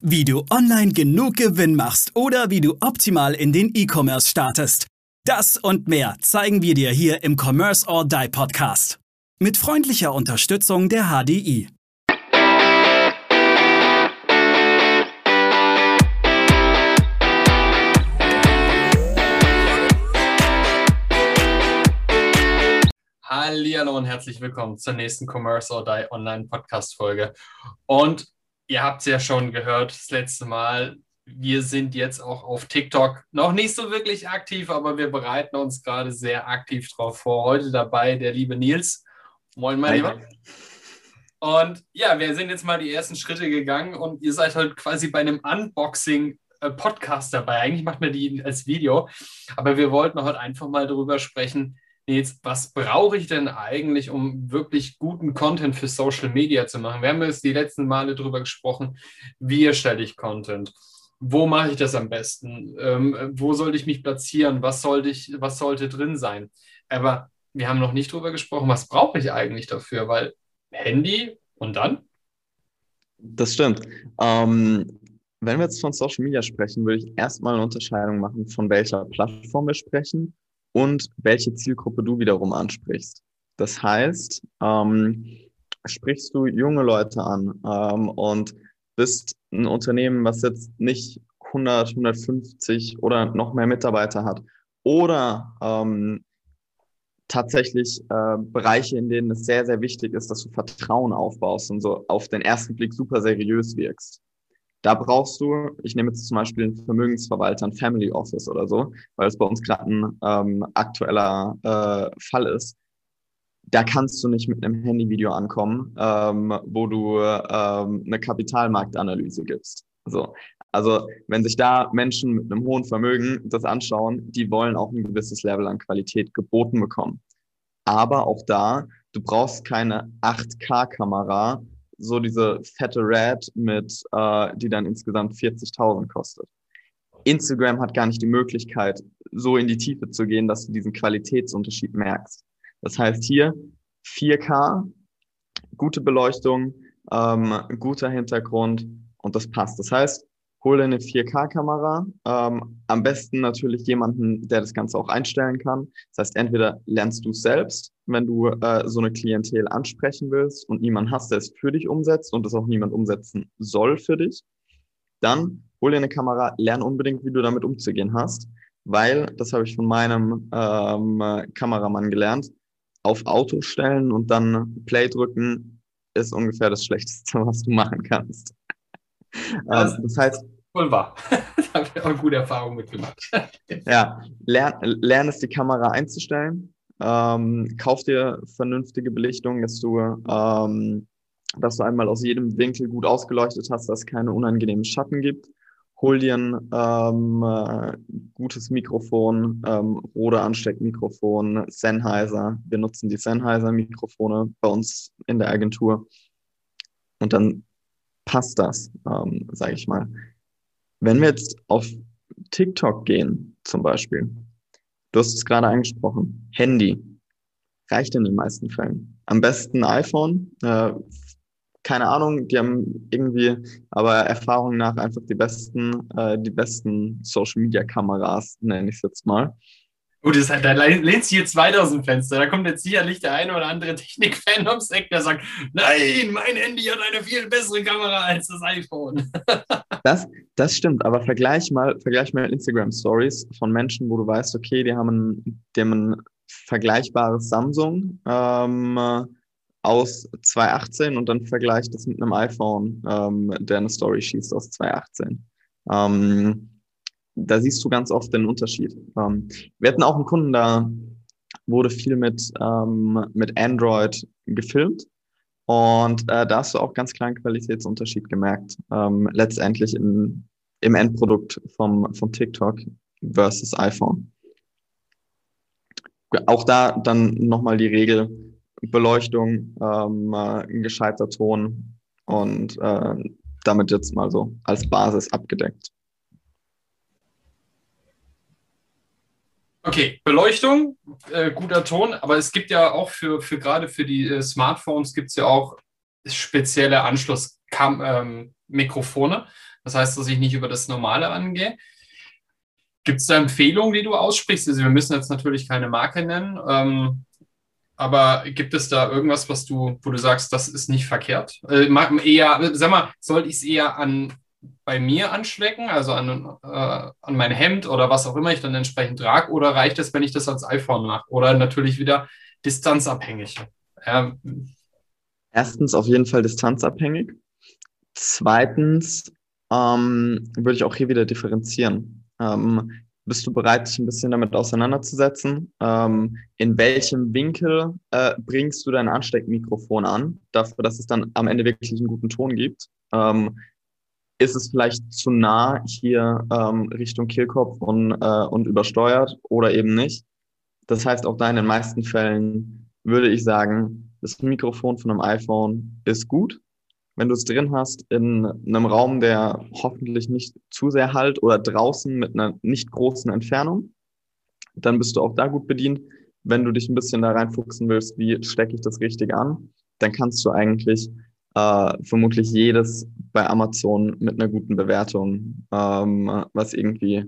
Wie du online genug Gewinn machst oder wie du optimal in den E-Commerce startest. Das und mehr zeigen wir dir hier im Commerce or Die Podcast. Mit freundlicher Unterstützung der HDI. Hallo und herzlich willkommen zur nächsten Commerce or Die Online Podcast Folge. Und ihr habt es ja schon gehört das letzte Mal. Wir sind jetzt auch auf TikTok noch nicht so wirklich aktiv, aber wir bereiten uns gerade sehr aktiv drauf vor. Heute dabei der liebe Nils. Moin, mein Lieber. Und ja, wir sind jetzt mal die ersten Schritte gegangen und ihr seid heute quasi bei einem Unboxing äh, Podcast dabei. Eigentlich macht man die als Video, aber wir wollten heute einfach mal darüber sprechen, Jetzt, was brauche ich denn eigentlich, um wirklich guten Content für Social Media zu machen? Wir haben jetzt die letzten Male darüber gesprochen, wie erstelle ich Content? Wo mache ich das am besten? Ähm, wo sollte ich mich platzieren? Was sollte, ich, was sollte drin sein? Aber wir haben noch nicht darüber gesprochen, was brauche ich eigentlich dafür? Weil Handy und dann? Das stimmt. Ähm, wenn wir jetzt von Social Media sprechen, würde ich erstmal eine Unterscheidung machen, von welcher Plattform wir sprechen und welche Zielgruppe du wiederum ansprichst. Das heißt, ähm, sprichst du junge Leute an ähm, und bist ein Unternehmen, was jetzt nicht 100, 150 oder noch mehr Mitarbeiter hat oder ähm, tatsächlich äh, Bereiche, in denen es sehr, sehr wichtig ist, dass du Vertrauen aufbaust und so auf den ersten Blick super seriös wirkst. Da brauchst du, ich nehme jetzt zum Beispiel einen Vermögensverwalter, ein Family Office oder so, weil es bei uns gerade ein ähm, aktueller äh, Fall ist. Da kannst du nicht mit einem Handyvideo ankommen, ähm, wo du ähm, eine Kapitalmarktanalyse gibst. So. Also wenn sich da Menschen mit einem hohen Vermögen das anschauen, die wollen auch ein gewisses Level an Qualität geboten bekommen. Aber auch da, du brauchst keine 8K-Kamera, so diese fette Red mit, äh, die dann insgesamt 40.000 kostet. Instagram hat gar nicht die Möglichkeit, so in die Tiefe zu gehen, dass du diesen Qualitätsunterschied merkst. Das heißt hier 4K, gute Beleuchtung, ähm, guter Hintergrund und das passt. Das heißt, hol dir eine 4K-Kamera. Ähm, am besten natürlich jemanden, der das Ganze auch einstellen kann. Das heißt, entweder lernst du selbst, wenn du äh, so eine Klientel ansprechen willst und niemand hast, der es für dich umsetzt und es auch niemand umsetzen soll für dich. Dann hol dir eine Kamera, lern unbedingt, wie du damit umzugehen hast, weil, das habe ich von meinem ähm, Kameramann gelernt, auf Auto stellen und dann Play drücken ist ungefähr das Schlechteste, was du machen kannst. Das, ähm, das heißt. Voll wahr. da habe ich auch eine gute Erfahrung mitgemacht. ja, lern, lern es, die Kamera einzustellen. Ähm, kauf dir vernünftige Belichtung, dass du, ähm, dass du einmal aus jedem Winkel gut ausgeleuchtet hast, dass es keine unangenehmen Schatten gibt. Hol dir ein ähm, äh, gutes Mikrofon, ähm, Rode Ansteckmikrofon, Sennheiser. Wir nutzen die Sennheiser-Mikrofone bei uns in der Agentur. Und dann passt das, ähm, sage ich mal. Wenn wir jetzt auf TikTok gehen, zum Beispiel, du hast es gerade angesprochen, Handy reicht in den meisten Fällen. Am besten iPhone. Äh, keine Ahnung, die haben irgendwie, aber Erfahrung nach einfach die besten, äh, die besten Social Media Kameras, nenne ich es jetzt mal. Gut, das halt, da lehnt sich jetzt weiter aus dem Fenster. Da kommt jetzt sicherlich der eine oder andere Technik-Fan ums Eck, der sagt, nein, mein Handy hat eine viel bessere Kamera als das iPhone. das, das stimmt, aber vergleich mal, vergleich mal Instagram-Stories von Menschen, wo du weißt, okay, die haben ein, die haben ein vergleichbares Samsung ähm, aus 2018 und dann vergleich das mit einem iPhone, ähm, der eine Story schießt aus 2018. Ähm, da siehst du ganz oft den Unterschied. Ähm, wir hatten auch einen Kunden, da wurde viel mit, ähm, mit Android gefilmt. Und äh, da hast du auch ganz kleinen Qualitätsunterschied gemerkt, ähm, letztendlich im, im Endprodukt vom, vom TikTok versus iPhone. Auch da dann nochmal die Regel, Beleuchtung, ähm, äh, gescheiter Ton und äh, damit jetzt mal so als Basis abgedeckt. Okay, Beleuchtung, äh, guter Ton, aber es gibt ja auch für, für gerade für die äh, Smartphones gibt es ja auch spezielle Anschlusskabel, ähm. Das heißt, dass ich nicht über das Normale angehe. Gibt es da Empfehlungen, die du aussprichst? Also wir müssen jetzt natürlich keine Marke nennen, ähm, aber gibt es da irgendwas, was du, wo du sagst, das ist nicht verkehrt? Äh, eher, sag mal, sollte ich es eher an bei mir anschlecken, also an, äh, an mein Hemd oder was auch immer ich dann entsprechend trage, oder reicht es, wenn ich das als iPhone mache? Oder natürlich wieder distanzabhängig? Ja. Erstens auf jeden Fall distanzabhängig. Zweitens ähm, würde ich auch hier wieder differenzieren. Ähm, bist du bereit, dich ein bisschen damit auseinanderzusetzen? Ähm, in welchem Winkel äh, bringst du dein Ansteckmikrofon an, dafür, dass es dann am Ende wirklich einen guten Ton gibt? Ähm, ist es vielleicht zu nah hier ähm, Richtung Kehlkopf und, äh, und übersteuert oder eben nicht? Das heißt, auch da in den meisten Fällen würde ich sagen, das Mikrofon von einem iPhone ist gut, wenn du es drin hast in einem Raum, der hoffentlich nicht zu sehr halt oder draußen mit einer nicht großen Entfernung, dann bist du auch da gut bedient. Wenn du dich ein bisschen da reinfuchsen willst, wie stecke ich das richtig an, dann kannst du eigentlich äh, vermutlich jedes bei Amazon mit einer guten Bewertung, ähm, was irgendwie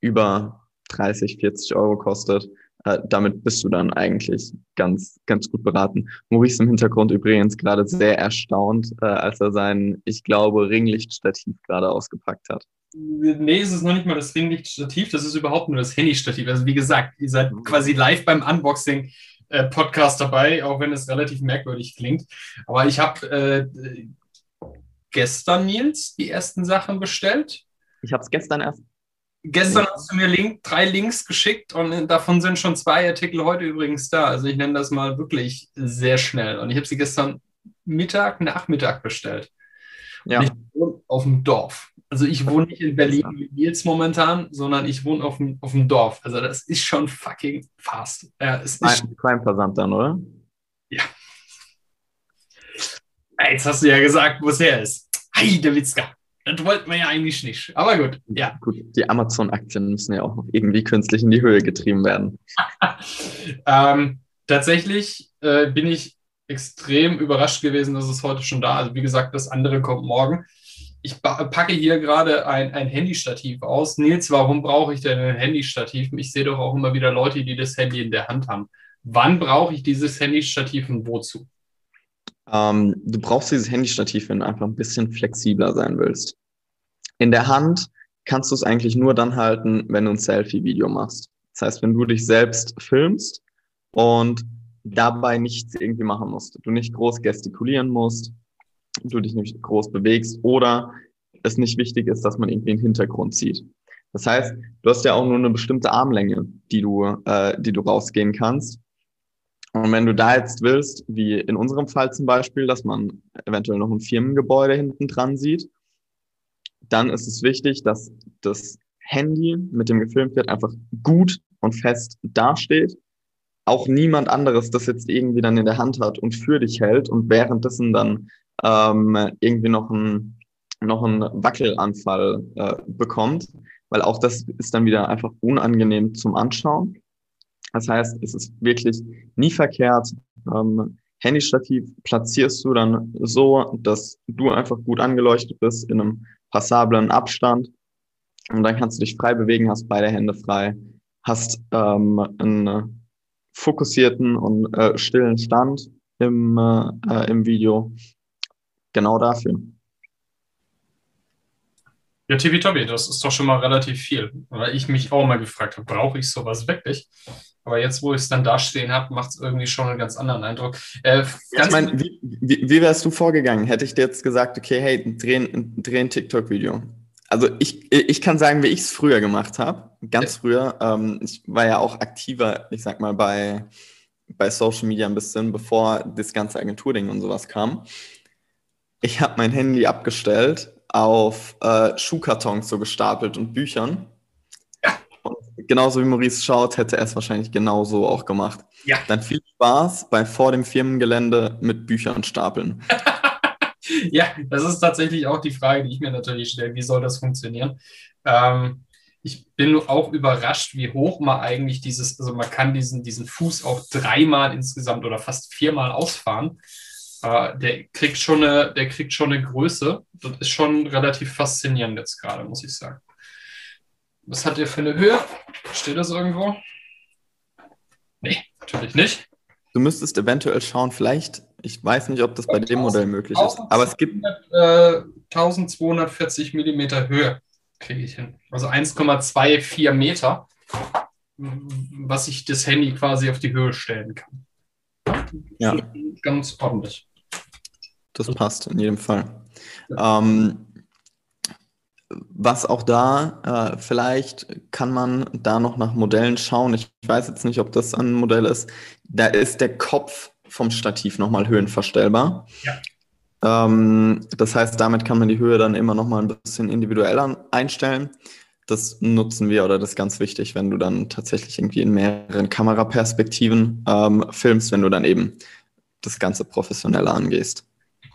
über 30, 40 Euro kostet, äh, damit bist du dann eigentlich ganz, ganz gut beraten. Maurice im Hintergrund übrigens gerade sehr erstaunt, äh, als er sein, ich glaube, Ringlichtstativ gerade ausgepackt hat. Nee, es ist noch nicht mal das Ringlichtstativ, das ist überhaupt nur das Handystativ. Also wie gesagt, ihr seid quasi live beim Unboxing äh, Podcast dabei, auch wenn es relativ merkwürdig klingt. Aber ich habe äh, gestern, Nils, die ersten Sachen bestellt. Ich habe es gestern erst Gestern hast du mir Link, drei Links geschickt und davon sind schon zwei Artikel heute übrigens da. Also ich nenne das mal wirklich sehr schnell. Und ich habe sie gestern Mittag, Nachmittag bestellt. Ja. Auf dem Dorf. Also ich wohne nicht in Berlin wie Nils momentan, sondern ich wohne auf dem, auf dem Dorf. Also das ist schon fucking fast. Ja, es ist Crime-Versand dann, oder? Ja. Jetzt hast du ja gesagt, wo es her ist. Hi, der Witzka. Das wollten wir ja eigentlich nicht. Aber gut, ja. Gut, die Amazon-Aktien müssen ja auch noch irgendwie künstlich in die Höhe getrieben werden. ähm, tatsächlich äh, bin ich extrem überrascht gewesen, dass es heute schon da ist. Also wie gesagt, das andere kommt morgen. Ich packe hier gerade ein, ein Handystativ aus. Nils, warum brauche ich denn ein Handystativ? Ich sehe doch auch immer wieder Leute, die das Handy in der Hand haben. Wann brauche ich dieses Handystativ und wozu? Ähm, du brauchst dieses Handystativ, wenn du einfach ein bisschen flexibler sein willst. In der Hand kannst du es eigentlich nur dann halten, wenn du ein Selfie-Video machst. Das heißt, wenn du dich selbst filmst und dabei nichts irgendwie machen musst. Du nicht groß gestikulieren musst, du dich nicht groß bewegst oder es nicht wichtig ist, dass man irgendwie einen Hintergrund sieht. Das heißt, du hast ja auch nur eine bestimmte Armlänge, die du, äh, die du rausgehen kannst. Und wenn du da jetzt willst, wie in unserem Fall zum Beispiel, dass man eventuell noch ein Firmengebäude hinten dran sieht, dann ist es wichtig, dass das Handy, mit dem gefilmt wird, einfach gut und fest dasteht. Auch niemand anderes das jetzt irgendwie dann in der Hand hat und für dich hält und währenddessen dann ähm, irgendwie noch ein noch einen Wackelanfall äh, bekommt, weil auch das ist dann wieder einfach unangenehm zum Anschauen. Das heißt, es ist wirklich nie verkehrt. Ähm, Handystativ platzierst du dann so, dass du einfach gut angeleuchtet bist in einem passablen Abstand. Und dann kannst du dich frei bewegen, hast beide Hände frei, hast ähm, einen fokussierten und äh, stillen Stand im, äh, im Video. Genau dafür. Ja, Tibi das ist doch schon mal relativ viel. Weil ich mich auch mal gefragt habe, brauche ich sowas wirklich? Aber jetzt, wo ich es dann da stehen habe, macht es irgendwie schon einen ganz anderen Eindruck. Äh, ich meine, wie, wie, wie, wärst du vorgegangen? Hätte ich dir jetzt gesagt, okay, hey, dreh, dreh ein TikTok-Video. Also ich, ich kann sagen, wie ich es früher gemacht habe. Ganz früher. Ähm, ich war ja auch aktiver, ich sag mal, bei, bei Social Media ein bisschen, bevor das ganze Agenturding und sowas kam. Ich habe mein Handy abgestellt, auf äh, Schuhkartons so gestapelt und Büchern genauso wie Maurice schaut, hätte er es wahrscheinlich genauso auch gemacht. Ja. Dann viel Spaß bei vor dem Firmengelände mit Büchern stapeln. ja, das ist tatsächlich auch die Frage, die ich mir natürlich stelle. Wie soll das funktionieren? Ähm, ich bin auch überrascht, wie hoch man eigentlich dieses, also man kann diesen, diesen Fuß auch dreimal insgesamt oder fast viermal ausfahren. Äh, der kriegt schon eine, der kriegt schon eine Größe. Das ist schon relativ faszinierend jetzt gerade, muss ich sagen. Was hat der für eine Höhe? Steht das irgendwo? Nee, natürlich nicht. Du müsstest eventuell schauen, vielleicht, ich weiß nicht, ob das bei dem Modell möglich ist, aber es gibt. Äh, 1240 Millimeter Höhe kriege ich hin. Also 1,24 Meter, was ich das Handy quasi auf die Höhe stellen kann. Ja. Ganz ordentlich. Das passt in jedem Fall. Ähm, was auch da, äh, vielleicht kann man da noch nach Modellen schauen. Ich weiß jetzt nicht, ob das ein Modell ist. Da ist der Kopf vom Stativ nochmal höhenverstellbar. Ja. Ähm, das heißt, damit kann man die Höhe dann immer nochmal ein bisschen individueller einstellen. Das nutzen wir oder das ist ganz wichtig, wenn du dann tatsächlich irgendwie in mehreren Kameraperspektiven ähm, filmst, wenn du dann eben das Ganze professioneller angehst.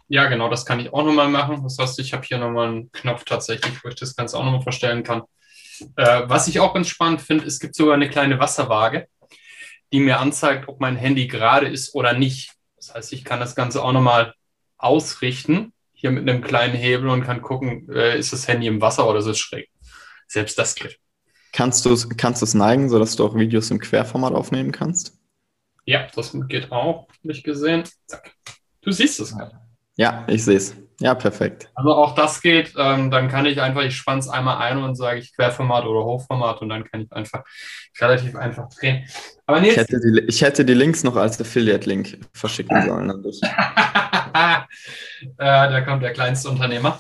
Ja, genau, das kann ich auch nochmal machen. Das heißt, ich habe hier nochmal einen Knopf tatsächlich, wo ich das Ganze auch nochmal verstellen kann. Äh, was ich auch ganz spannend finde, es gibt sogar eine kleine Wasserwaage, die mir anzeigt, ob mein Handy gerade ist oder nicht. Das heißt, ich kann das Ganze auch nochmal ausrichten, hier mit einem kleinen Hebel und kann gucken, äh, ist das Handy im Wasser oder ist es schräg. Selbst das geht. Kannst du es kannst neigen, sodass du auch Videos im Querformat aufnehmen kannst? Ja, das geht auch, nicht gesehen. Zack. Du siehst es gerade. Ja, ich sehe es. Ja, perfekt. Also auch das geht. Ähm, dann kann ich einfach, ich spanne es einmal ein und sage ich Querformat oder Hochformat und dann kann ich einfach relativ einfach drehen. Aber Nils, ich, hätte die, ich hätte die Links noch als Affiliate-Link verschicken sollen an dich. äh, da kommt der kleinste Unternehmer.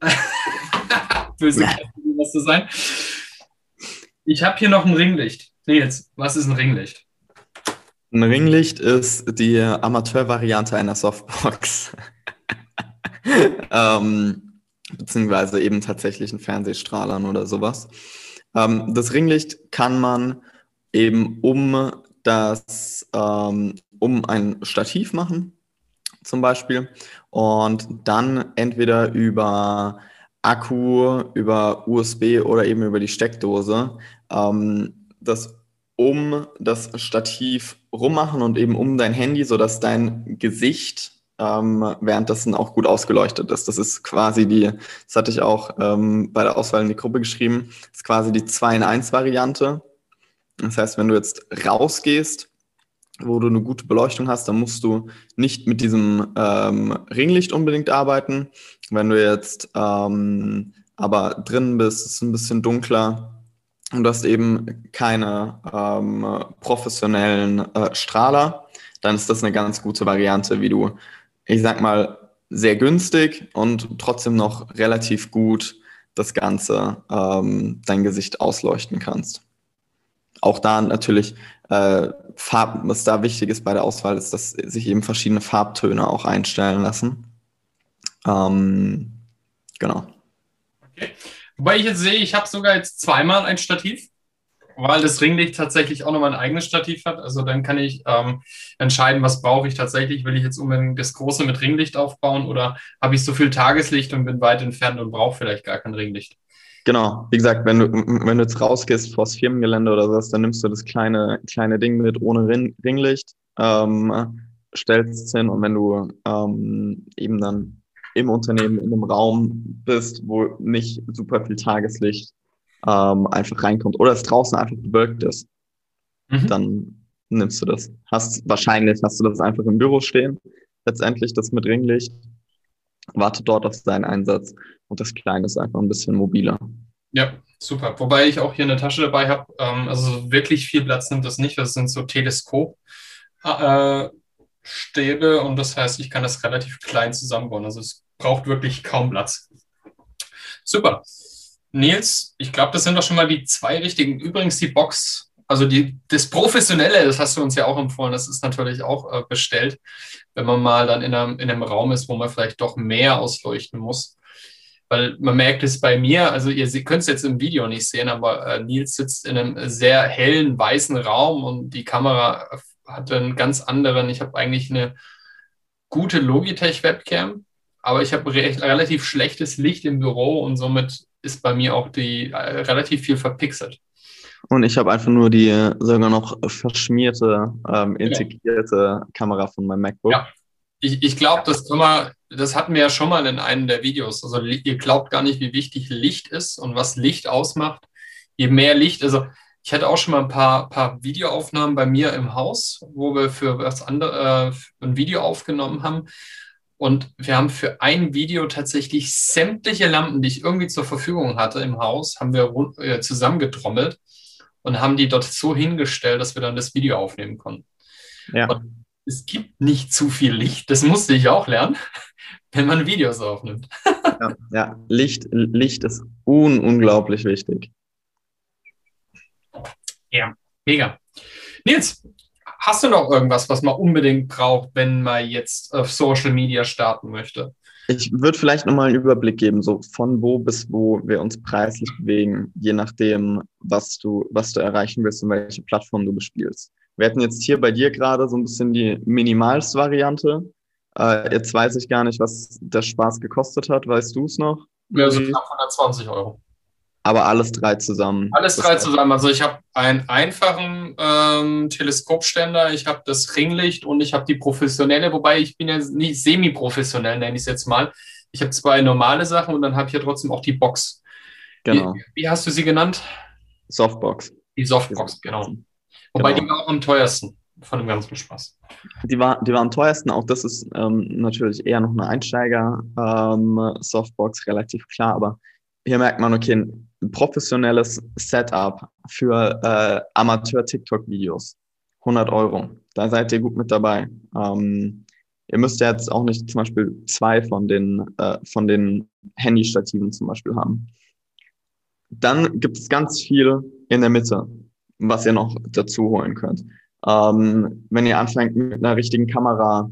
Böse was zu sein. Ich habe hier noch ein Ringlicht. Nils, was ist ein Ringlicht? Ein Ringlicht ist die Amateurvariante einer Softbox. ähm, beziehungsweise eben tatsächlichen Fernsehstrahlern oder sowas. Ähm, das Ringlicht kann man eben um das, ähm, um ein Stativ machen, zum Beispiel, und dann entweder über Akku, über USB oder eben über die Steckdose ähm, das um das Stativ rummachen und eben um dein Handy, sodass dein Gesicht ähm, währenddessen auch gut ausgeleuchtet ist. Das ist quasi die, das hatte ich auch ähm, bei der Auswahl in die Gruppe geschrieben, ist quasi die 2 in 1 Variante. Das heißt, wenn du jetzt rausgehst, wo du eine gute Beleuchtung hast, dann musst du nicht mit diesem ähm, Ringlicht unbedingt arbeiten. Wenn du jetzt ähm, aber drinnen bist, ist es ein bisschen dunkler und du hast eben keine ähm, professionellen äh, Strahler, dann ist das eine ganz gute Variante, wie du ich sag mal, sehr günstig und trotzdem noch relativ gut das Ganze, ähm, dein Gesicht ausleuchten kannst. Auch da natürlich, äh, Farb, was da wichtig ist bei der Auswahl, ist, dass sich eben verschiedene Farbtöne auch einstellen lassen. Ähm, genau. Okay. Wobei ich jetzt sehe, ich habe sogar jetzt zweimal ein Stativ weil das Ringlicht tatsächlich auch nochmal ein eigenes Stativ hat. Also dann kann ich ähm, entscheiden, was brauche ich tatsächlich. Will ich jetzt unbedingt das große mit Ringlicht aufbauen oder habe ich so viel Tageslicht und bin weit entfernt und brauche vielleicht gar kein Ringlicht? Genau, wie gesagt, wenn du, wenn du jetzt rausgehst vors Firmengelände oder sowas, dann nimmst du das kleine, kleine Ding mit ohne Ring, Ringlicht, ähm, stellst es hin und wenn du ähm, eben dann im Unternehmen in einem Raum bist, wo nicht super viel Tageslicht ähm, einfach reinkommt oder es draußen einfach bewölkt ist, mhm. dann nimmst du das. Hast wahrscheinlich hast du das einfach im Büro stehen, letztendlich das mit Ringlicht, wartet dort auf seinen Einsatz und das Kleine ist einfach ein bisschen mobiler. Ja, super. Wobei ich auch hier eine Tasche dabei habe. Ähm, also wirklich viel Platz nimmt das nicht. Das sind so Teleskopstäbe äh, und das heißt, ich kann das relativ klein zusammenbauen. Also es braucht wirklich kaum Platz. Super. Nils, ich glaube, das sind doch schon mal die zwei richtigen. Übrigens die Box, also die, das Professionelle, das hast du uns ja auch empfohlen, das ist natürlich auch äh, bestellt, wenn man mal dann in einem, in einem Raum ist, wo man vielleicht doch mehr ausleuchten muss. Weil man merkt es bei mir, also ihr könnt es jetzt im Video nicht sehen, aber äh, Nils sitzt in einem sehr hellen, weißen Raum und die Kamera hat einen ganz anderen, ich habe eigentlich eine gute Logitech-Webcam, aber ich habe re relativ schlechtes Licht im Büro und somit ist bei mir auch die äh, relativ viel verpixelt. Und ich habe einfach nur die sogar noch verschmierte, ähm, integrierte ja. Kamera von meinem MacBook. Ja, Ich, ich glaube, das kann man, das hatten wir ja schon mal in einem der Videos. Also ihr glaubt gar nicht, wie wichtig Licht ist und was Licht ausmacht. Je mehr Licht, also ich hatte auch schon mal ein paar, paar Videoaufnahmen bei mir im Haus, wo wir für was andere, äh, ein Video aufgenommen haben. Und wir haben für ein Video tatsächlich sämtliche Lampen, die ich irgendwie zur Verfügung hatte im Haus, haben wir äh, zusammengetrommelt und haben die dort so hingestellt, dass wir dann das Video aufnehmen konnten. Ja. Und es gibt nicht zu viel Licht, das musste ich auch lernen, wenn man Videos aufnimmt. ja, ja, Licht, Licht ist un unglaublich wichtig. Ja, mega. Nils, hast du noch irgendwas, was man unbedingt braucht, wenn man jetzt auf Social Media starten möchte? Ich würde vielleicht nochmal einen Überblick geben, so von wo bis wo wir uns preislich bewegen, je nachdem, was du, was du erreichen willst und welche Plattform du bespielst. Wir hatten jetzt hier bei dir gerade so ein bisschen die Minimalst-Variante. Äh, jetzt weiß ich gar nicht, was der Spaß gekostet hat. Weißt du es noch? Ja, so knapp 120 Euro. Aber alles drei zusammen. Alles drei zusammen. Also ich habe einen einfachen ähm, Teleskopständer, ich habe das Ringlicht und ich habe die professionelle, wobei ich bin ja nicht semi-professionell, nenne ich es jetzt mal. Ich habe zwei normale Sachen und dann habe ich ja trotzdem auch die Box. Genau. Wie, wie hast du sie genannt? Softbox. Die Softbox, genau. Wobei genau. die war auch am teuersten von dem ganzen Spaß. Die war, die war am teuersten. Auch das ist ähm, natürlich eher noch eine Einsteiger-Softbox, ähm, relativ klar. Aber hier merkt man, okay, professionelles Setup für äh, Amateur-TikTok-Videos. 100 Euro. Da seid ihr gut mit dabei. Ähm, ihr müsst jetzt auch nicht zum Beispiel zwei von den, äh, von den Handy-Stativen zum Beispiel haben. Dann gibt es ganz viel in der Mitte was ihr noch dazu holen könnt. Ähm, wenn ihr anfängt mit einer richtigen Kamera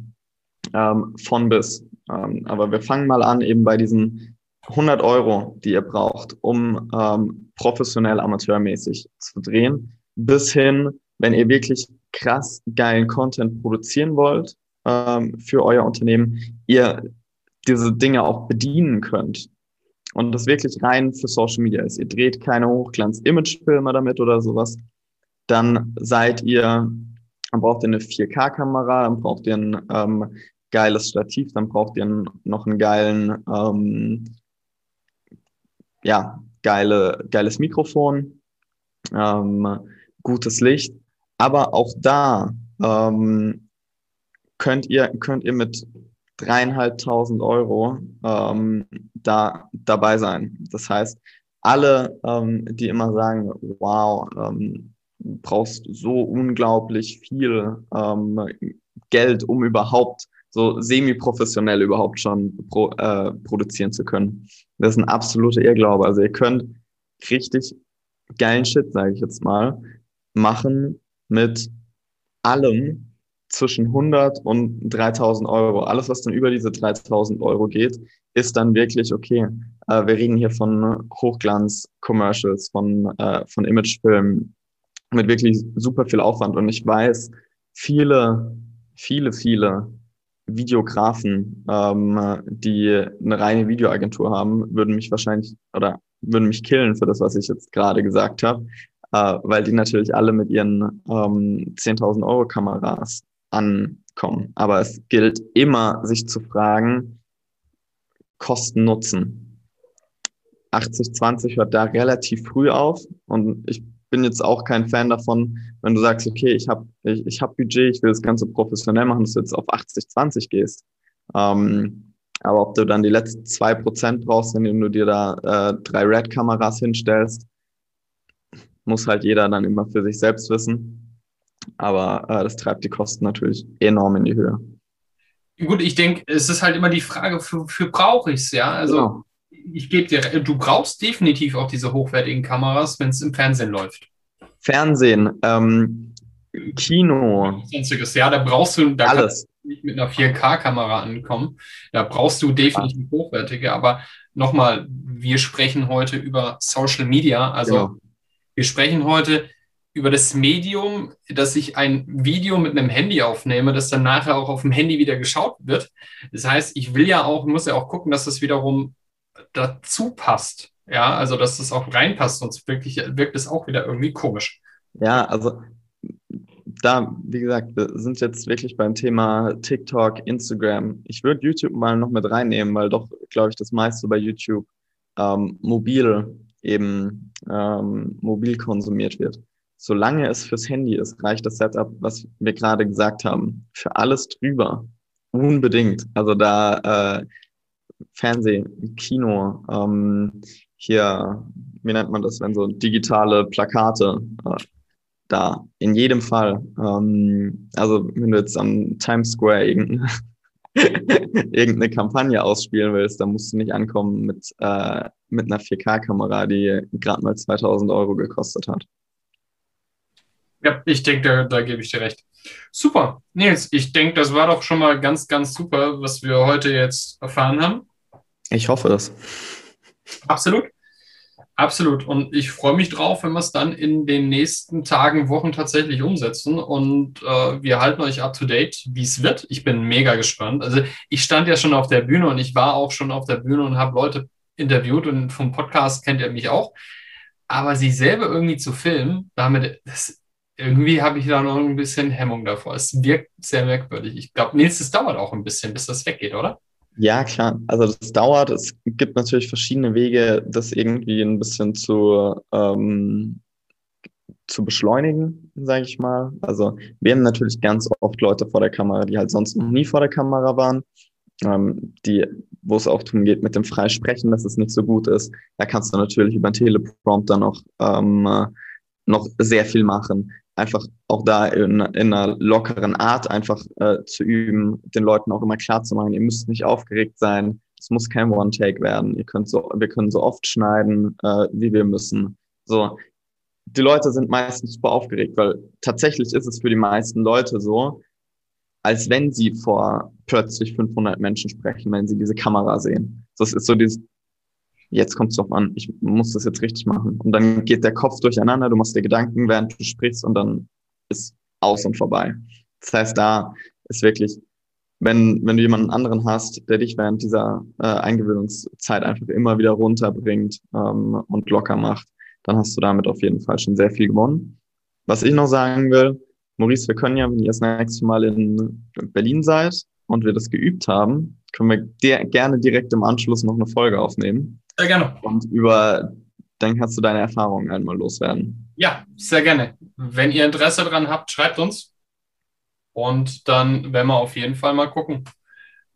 ähm, von bis. Ähm, aber wir fangen mal an eben bei diesen 100 Euro, die ihr braucht, um ähm, professionell amateurmäßig zu drehen, bis hin, wenn ihr wirklich krass geilen Content produzieren wollt ähm, für euer Unternehmen, ihr diese Dinge auch bedienen könnt und das wirklich rein für Social Media ist. Ihr dreht keine Hochglanz-Image-Filme damit oder sowas, dann seid ihr, dann braucht ihr eine 4K-Kamera, dann braucht ihr ein ähm, geiles Stativ, dann braucht ihr noch einen geilen, ähm, ja, geile, geiles Mikrofon, ähm, gutes Licht. Aber auch da ähm, könnt ihr, könnt ihr mit dreieinhalbtausend Euro ähm, da dabei sein. Das heißt, alle, ähm, die immer sagen, wow, ähm, brauchst so unglaublich viel ähm, Geld, um überhaupt so semi-professionell überhaupt schon pro, äh, produzieren zu können. Das ist ein absoluter Irrglaube. Also ihr könnt richtig geilen Shit, sage ich jetzt mal, machen mit allem zwischen 100 und 3000 Euro. Alles, was dann über diese 3000 Euro geht, ist dann wirklich okay. Äh, wir reden hier von Hochglanz-Commercials, von, äh, von Imagefilmen, mit wirklich super viel Aufwand. Und ich weiß, viele, viele, viele Videografen, ähm, die eine reine Videoagentur haben, würden mich wahrscheinlich oder würden mich killen für das, was ich jetzt gerade gesagt habe, äh, weil die natürlich alle mit ihren ähm, 10.000 Euro Kameras ankommen. Aber es gilt immer, sich zu fragen, Kosten Nutzen. 80-20 hört da relativ früh auf und ich bin jetzt auch kein Fan davon, wenn du sagst, okay, ich habe ich, ich hab Budget, ich will das Ganze professionell machen, dass du jetzt auf 80-20 gehst. Ähm, aber ob du dann die letzten zwei Prozent brauchst, indem du dir da äh, drei Red-Kameras hinstellst, muss halt jeder dann immer für sich selbst wissen. Aber äh, das treibt die Kosten natürlich enorm in die Höhe. Gut, ich denke, es ist halt immer die Frage, für, für brauche ich es, ja? Also genau ich gebe dir, du brauchst definitiv auch diese hochwertigen Kameras, wenn es im Fernsehen läuft. Fernsehen, ähm, Kino. Sonstiges, ja, da brauchst du, da Alles. du nicht mit einer 4K-Kamera ankommen. Da brauchst du definitiv hochwertige, aber nochmal, wir sprechen heute über Social Media, also genau. wir sprechen heute über das Medium, dass ich ein Video mit einem Handy aufnehme, das dann nachher auch auf dem Handy wieder geschaut wird. Das heißt, ich will ja auch, muss ja auch gucken, dass das wiederum dazu passt. Ja, also dass das auch reinpasst, sonst wirklich wirkt es auch wieder irgendwie komisch. Ja, also da, wie gesagt, wir sind jetzt wirklich beim Thema TikTok, Instagram. Ich würde YouTube mal noch mit reinnehmen, weil doch, glaube ich, das meiste bei YouTube ähm, mobil eben ähm, mobil konsumiert wird. Solange es fürs Handy ist, reicht das Setup, was wir gerade gesagt haben, für alles drüber. Unbedingt. Also da äh, Fernsehen, Kino, ähm, hier, wie nennt man das, wenn so digitale Plakate äh, da, in jedem Fall. Ähm, also wenn du jetzt am Times Square irgendeine, irgendeine Kampagne ausspielen willst, dann musst du nicht ankommen mit, äh, mit einer 4K-Kamera, die gerade mal 2000 Euro gekostet hat. Ja, ich denke, da, da gebe ich dir recht. Super. Nils, ich denke, das war doch schon mal ganz, ganz super, was wir heute jetzt erfahren haben. Ich hoffe es. Absolut. Absolut. Und ich freue mich drauf, wenn wir es dann in den nächsten Tagen, Wochen tatsächlich umsetzen. Und äh, wir halten euch up to date, wie es wird. Ich bin mega gespannt. Also ich stand ja schon auf der Bühne und ich war auch schon auf der Bühne und habe Leute interviewt und vom Podcast kennt ihr mich auch. Aber sie selber irgendwie zu filmen, damit, das, irgendwie habe ich da noch ein bisschen Hemmung davor. Es wirkt sehr merkwürdig. Ich glaube, Nils, es dauert auch ein bisschen, bis das weggeht, oder? Ja, klar. Also das dauert. Es gibt natürlich verschiedene Wege, das irgendwie ein bisschen zu, ähm, zu beschleunigen, sage ich mal. Also wir haben natürlich ganz oft Leute vor der Kamera, die halt sonst noch nie vor der Kamera waren, ähm, die, wo es auch darum geht, mit dem Freisprechen, dass es nicht so gut ist. Da kannst du natürlich über einen Teleprompter noch, ähm, noch sehr viel machen einfach auch da in, in einer lockeren Art einfach äh, zu üben, den Leuten auch immer klar zu machen, ihr müsst nicht aufgeregt sein, es muss kein One-Take werden, ihr könnt so, wir können so oft schneiden, äh, wie wir müssen. So, die Leute sind meistens super aufgeregt, weil tatsächlich ist es für die meisten Leute so, als wenn sie vor plötzlich 500 Menschen sprechen, wenn sie diese Kamera sehen. Das ist so dieses, jetzt kommt es drauf an, ich muss das jetzt richtig machen. Und dann geht der Kopf durcheinander, du machst dir Gedanken, während du sprichst und dann ist aus und vorbei. Das heißt, da ist wirklich, wenn, wenn du jemanden anderen hast, der dich während dieser äh, Eingewöhnungszeit einfach immer wieder runterbringt ähm, und locker macht, dann hast du damit auf jeden Fall schon sehr viel gewonnen. Was ich noch sagen will, Maurice, wir können ja, wenn ihr das nächste Mal in Berlin seid und wir das geübt haben, können wir dir gerne direkt im Anschluss noch eine Folge aufnehmen. Sehr gerne. Und über, dann kannst du deine Erfahrungen einmal loswerden. Ja, sehr gerne. Wenn ihr Interesse daran habt, schreibt uns. Und dann werden wir auf jeden Fall mal gucken,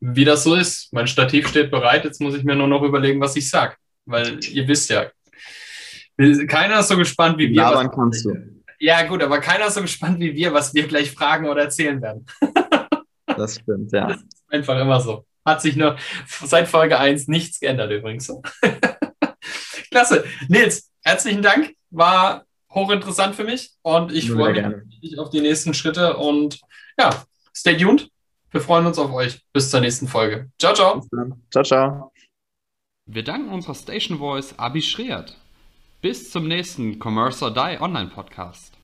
wie das so ist. Mein Stativ steht bereit. Jetzt muss ich mir nur noch überlegen, was ich sage. Weil ihr wisst ja, keiner ist so gespannt wie wir. Labern kannst du. Ja, gut, aber keiner ist so gespannt wie wir, was wir gleich fragen oder erzählen werden. das stimmt, ja. Das ist einfach immer so. Hat sich noch seit Folge 1 nichts geändert übrigens. Klasse. Nils, herzlichen Dank. War hochinteressant für mich und ich freue mich auf die nächsten Schritte und ja, stay tuned. Wir freuen uns auf euch. Bis zur nächsten Folge. Ciao, ciao. Ciao, ciao. Wir danken unserer Station Voice Abi Schreert. Bis zum nächsten Commerce or Die Online Podcast.